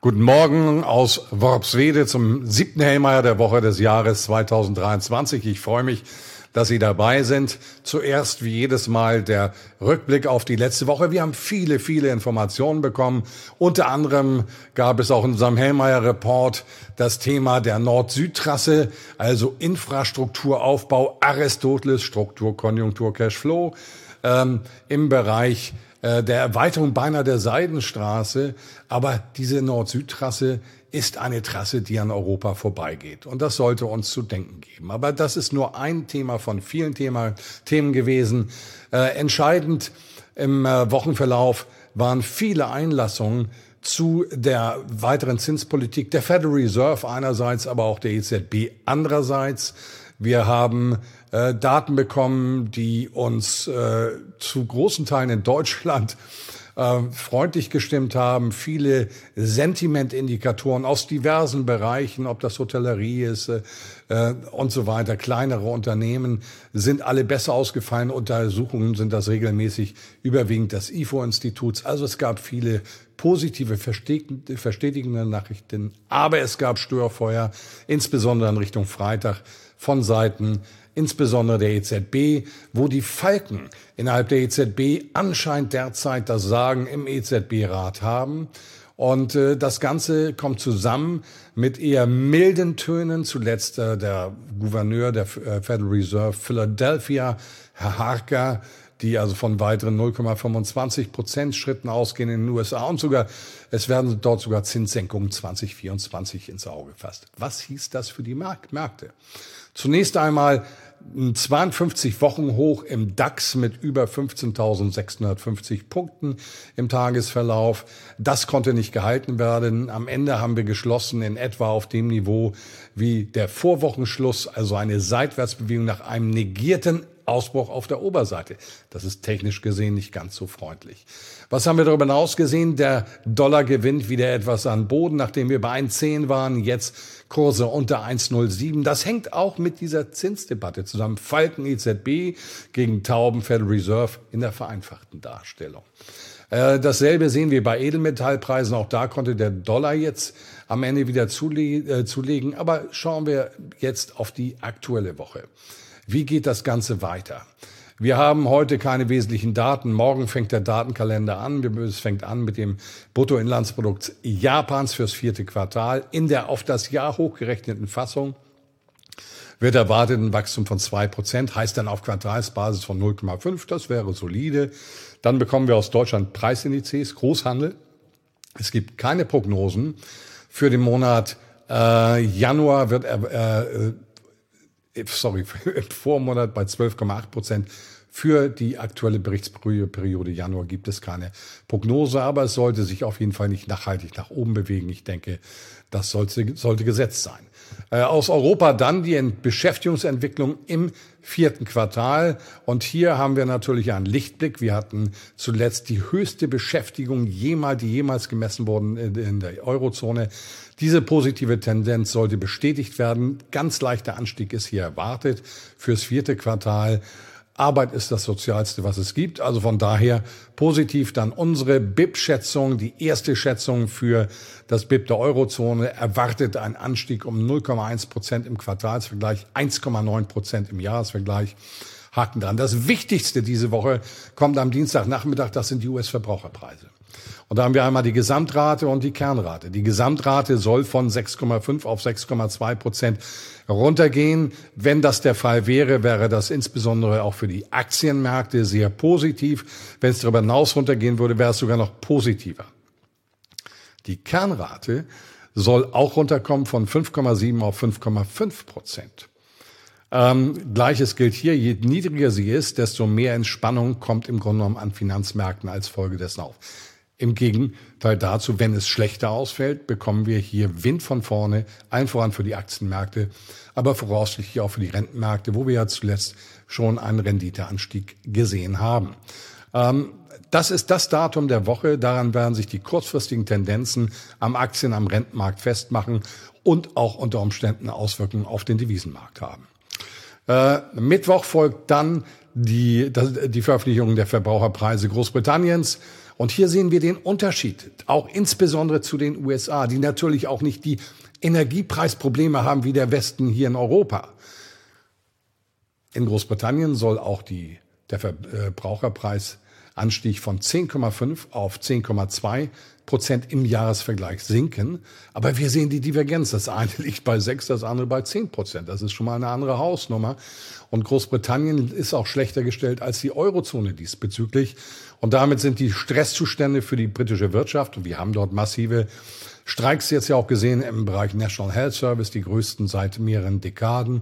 Guten Morgen aus Worpswede zum siebten Hellmeier der Woche des Jahres 2023. Ich freue mich, dass Sie dabei sind. Zuerst wie jedes Mal der Rückblick auf die letzte Woche. Wir haben viele, viele Informationen bekommen. Unter anderem gab es auch in unserem Hellmeier Report das Thema der Nord-Süd-Trasse, also Infrastrukturaufbau, Aristoteles, Struktur, Konjunktur, Cashflow ähm, im Bereich äh, der Erweiterung beinahe der Seidenstraße. Aber diese Nord-Süd-Trasse ist eine Trasse, die an Europa vorbeigeht. Und das sollte uns zu denken geben. Aber das ist nur ein Thema von vielen Thema, Themen gewesen. Äh, entscheidend im äh, Wochenverlauf waren viele Einlassungen zu der weiteren Zinspolitik der Federal Reserve einerseits, aber auch der EZB andererseits. Wir haben äh, Daten bekommen, die uns äh, zu großen Teilen in Deutschland äh, freundlich gestimmt haben. Viele Sentimentindikatoren aus diversen Bereichen, ob das Hotellerie ist äh, äh, und so weiter, kleinere Unternehmen sind alle besser ausgefallen. Untersuchungen sind das regelmäßig überwiegend des IFO-Instituts. Also es gab viele positive, verstetigende Nachrichten, aber es gab Störfeuer, insbesondere in Richtung Freitag von Seiten insbesondere der EZB, wo die Falken innerhalb der EZB anscheinend derzeit das Sagen im EZB-Rat haben. Und äh, das Ganze kommt zusammen mit eher milden Tönen. Zuletzt äh, der Gouverneur der äh, Federal Reserve Philadelphia, Herr Harker, die also von weiteren 0,25 Prozent Schritten ausgehen in den USA und sogar, es werden dort sogar Zinssenkungen 2024 ins Auge gefasst. Was hieß das für die Märkte? Zunächst einmal 52 Wochen hoch im DAX mit über 15.650 Punkten im Tagesverlauf. Das konnte nicht gehalten werden. Am Ende haben wir geschlossen in etwa auf dem Niveau wie der Vorwochenschluss, also eine Seitwärtsbewegung nach einem negierten Ausbruch auf der Oberseite. Das ist technisch gesehen nicht ganz so freundlich. Was haben wir darüber hinaus gesehen? Der Dollar gewinnt wieder etwas an Boden, nachdem wir bei 1,10 waren. Jetzt Kurse unter 1,07. Das hängt auch mit dieser Zinsdebatte zusammen. Falken EZB gegen Tauben Federal Reserve in der vereinfachten Darstellung. Äh, dasselbe sehen wir bei Edelmetallpreisen. Auch da konnte der Dollar jetzt am Ende wieder zule äh, zulegen. Aber schauen wir jetzt auf die aktuelle Woche. Wie geht das Ganze weiter? Wir haben heute keine wesentlichen Daten. Morgen fängt der Datenkalender an. Es fängt an mit dem Bruttoinlandsprodukt Japans fürs vierte Quartal. In der auf das Jahr hochgerechneten Fassung wird erwartet ein Wachstum von zwei Prozent, heißt dann auf Quartalsbasis von 0,5. Das wäre solide. Dann bekommen wir aus Deutschland Preisindizes, Großhandel. Es gibt keine Prognosen. Für den Monat äh, Januar wird äh, sorry, im Vormonat bei 12,8 Prozent. Für die aktuelle Berichtsperiode Januar gibt es keine Prognose, aber es sollte sich auf jeden Fall nicht nachhaltig nach oben bewegen. Ich denke, das sollte, sollte gesetzt sein. Äh, aus Europa dann die Beschäftigungsentwicklung im vierten Quartal. Und hier haben wir natürlich einen Lichtblick. Wir hatten zuletzt die höchste Beschäftigung jemals, die jemals gemessen wurden in der Eurozone. Diese positive Tendenz sollte bestätigt werden. Ganz leichter Anstieg ist hier erwartet fürs vierte Quartal. Arbeit ist das Sozialste, was es gibt. Also von daher positiv dann unsere BIP-Schätzung, die erste Schätzung für das BIP der Eurozone erwartet einen Anstieg um 0,1 Prozent im Quartalsvergleich, 1,9 Prozent im Jahresvergleich. Haken dran. Das Wichtigste diese Woche kommt am Dienstagnachmittag, das sind die US-Verbraucherpreise. Und da haben wir einmal die Gesamtrate und die Kernrate. Die Gesamtrate soll von 6,5 auf 6,2 Prozent runtergehen. Wenn das der Fall wäre, wäre das insbesondere auch für die Aktienmärkte sehr positiv. Wenn es darüber hinaus runtergehen würde, wäre es sogar noch positiver. Die Kernrate soll auch runterkommen von 5,7 auf 5,5 Prozent. Ähm, Gleiches gilt hier, je niedriger sie ist, desto mehr Entspannung kommt im Grunde genommen an Finanzmärkten als Folge dessen auf. Im Gegenteil dazu, wenn es schlechter ausfällt, bekommen wir hier Wind von vorne, allen voran für die Aktienmärkte, aber voraussichtlich auch für die Rentenmärkte, wo wir ja zuletzt schon einen Renditeanstieg gesehen haben. Ähm, das ist das Datum der Woche. Daran werden sich die kurzfristigen Tendenzen am Aktien-, am Rentenmarkt festmachen und auch unter Umständen Auswirkungen auf den Devisenmarkt haben. Äh, Mittwoch folgt dann die, die Veröffentlichung der Verbraucherpreise Großbritanniens Und hier sehen wir den Unterschied, auch insbesondere zu den USA, die natürlich auch nicht die Energiepreisprobleme haben wie der Westen hier in Europa. In Großbritannien soll auch die, der Verbraucherpreisanstieg von 10,5 auf 10,2 Prozent im Jahresvergleich sinken. Aber wir sehen die Divergenz. Das eine liegt bei 6, das andere bei 10 Prozent. Das ist schon mal eine andere Hausnummer. Und Großbritannien ist auch schlechter gestellt als die Eurozone diesbezüglich. Und damit sind die Stresszustände für die britische Wirtschaft, und wir haben dort massive Streiks jetzt ja auch gesehen im Bereich National Health Service, die größten seit mehreren Dekaden.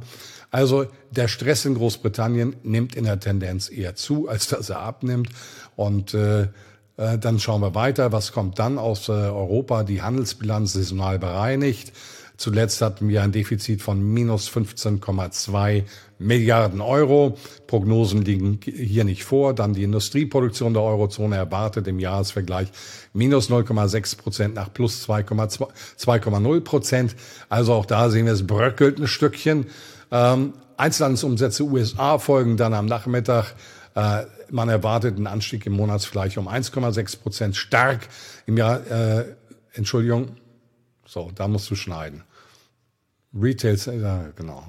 Also der Stress in Großbritannien nimmt in der Tendenz eher zu, als dass er abnimmt. Und äh, äh, dann schauen wir weiter, was kommt dann aus äh, Europa, die Handelsbilanz saisonal bereinigt. Zuletzt hatten wir ein Defizit von minus 15,2 Milliarden Euro. Prognosen liegen hier nicht vor. Dann die Industrieproduktion der Eurozone erwartet im Jahresvergleich minus 0,6 Prozent nach plus 2,0 Prozent. Also auch da sehen wir, es bröckelt ein Stückchen. Ähm, Einzelhandelsumsätze USA folgen dann am Nachmittag. Äh, man erwartet einen Anstieg im Monatsvergleich um 1,6 Prozent, stark im Jahr, äh, Entschuldigung, so, da musst du schneiden. Retail, ja, genau.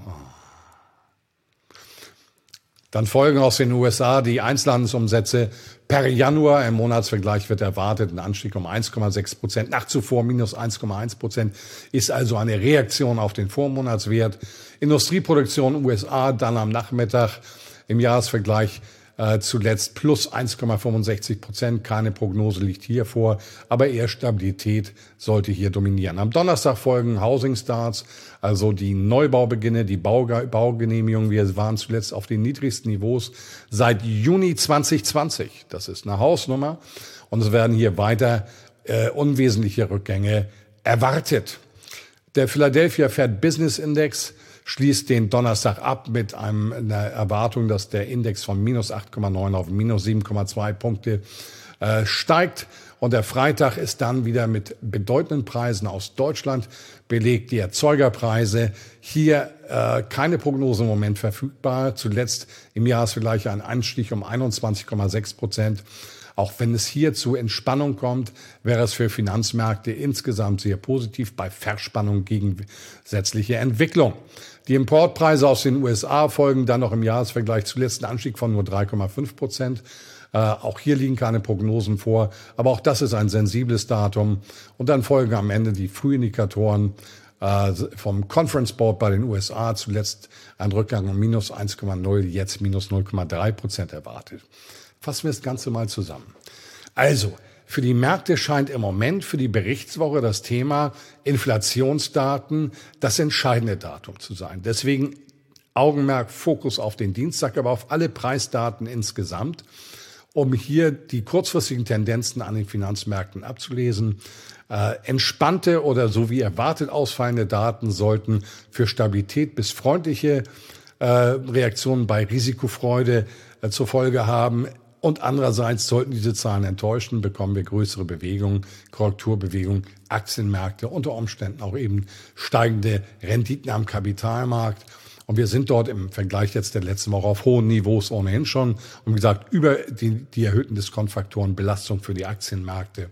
Dann folgen aus den USA die Einzelhandelsumsätze per Januar. Im Monatsvergleich wird erwartet ein Anstieg um 1,6 Prozent. Nach zuvor minus 1,1 Prozent ist also eine Reaktion auf den Vormonatswert. Industrieproduktion USA dann am Nachmittag im Jahresvergleich äh, zuletzt plus 1,65 Prozent. Keine Prognose liegt hier vor, aber eher Stabilität sollte hier dominieren. Am Donnerstag folgen Housing Starts, also die Neubaubeginne, die Baugenehmigungen. Wir waren zuletzt auf den niedrigsten Niveaus seit Juni 2020. Das ist eine Hausnummer. Und es werden hier weiter äh, unwesentliche Rückgänge erwartet. Der Philadelphia Fed Business Index schließt den Donnerstag ab mit einem, einer Erwartung, dass der Index von minus 8,9 auf minus 7,2 Punkte äh, steigt. Und der Freitag ist dann wieder mit bedeutenden Preisen aus Deutschland belegt. Die Erzeugerpreise hier äh, keine Prognose im Moment verfügbar. Zuletzt im Jahresvergleich ein Anstieg um 21,6 Prozent. Auch wenn es hier zu Entspannung kommt, wäre es für Finanzmärkte insgesamt sehr positiv bei Verspannung gegensätzliche Entwicklung. Die Importpreise aus den USA folgen dann noch im Jahresvergleich zuletzt ein Anstieg von nur 3,5 Prozent. Äh, auch hier liegen keine Prognosen vor, aber auch das ist ein sensibles Datum. Und dann folgen am Ende die Frühindikatoren äh, vom Conference Board bei den USA, zuletzt ein Rückgang um minus 1,0, jetzt minus 0,3 Prozent erwartet. Fassen wir das Ganze mal zusammen. Also, für die Märkte scheint im Moment für die Berichtswoche das Thema Inflationsdaten das entscheidende Datum zu sein. Deswegen Augenmerk, Fokus auf den Dienstag, aber auf alle Preisdaten insgesamt, um hier die kurzfristigen Tendenzen an den Finanzmärkten abzulesen. Äh, entspannte oder so wie erwartet ausfallende Daten sollten für Stabilität bis freundliche äh, Reaktionen bei Risikofreude äh, zur Folge haben. Und andererseits sollten diese Zahlen enttäuschen, bekommen wir größere Bewegungen, Korrekturbewegungen, Aktienmärkte, unter Umständen auch eben steigende Renditen am Kapitalmarkt. Und wir sind dort im Vergleich jetzt der letzten Woche auf hohen Niveaus ohnehin schon. Und wie gesagt, über die, die erhöhten Diskontfaktoren Belastung für die Aktienmärkte.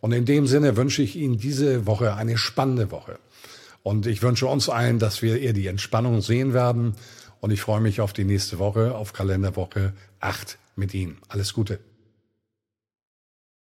Und in dem Sinne wünsche ich Ihnen diese Woche eine spannende Woche. Und ich wünsche uns allen, dass wir eher die Entspannung sehen werden. Und ich freue mich auf die nächste Woche, auf Kalenderwoche 8 mit Ihnen. Alles Gute.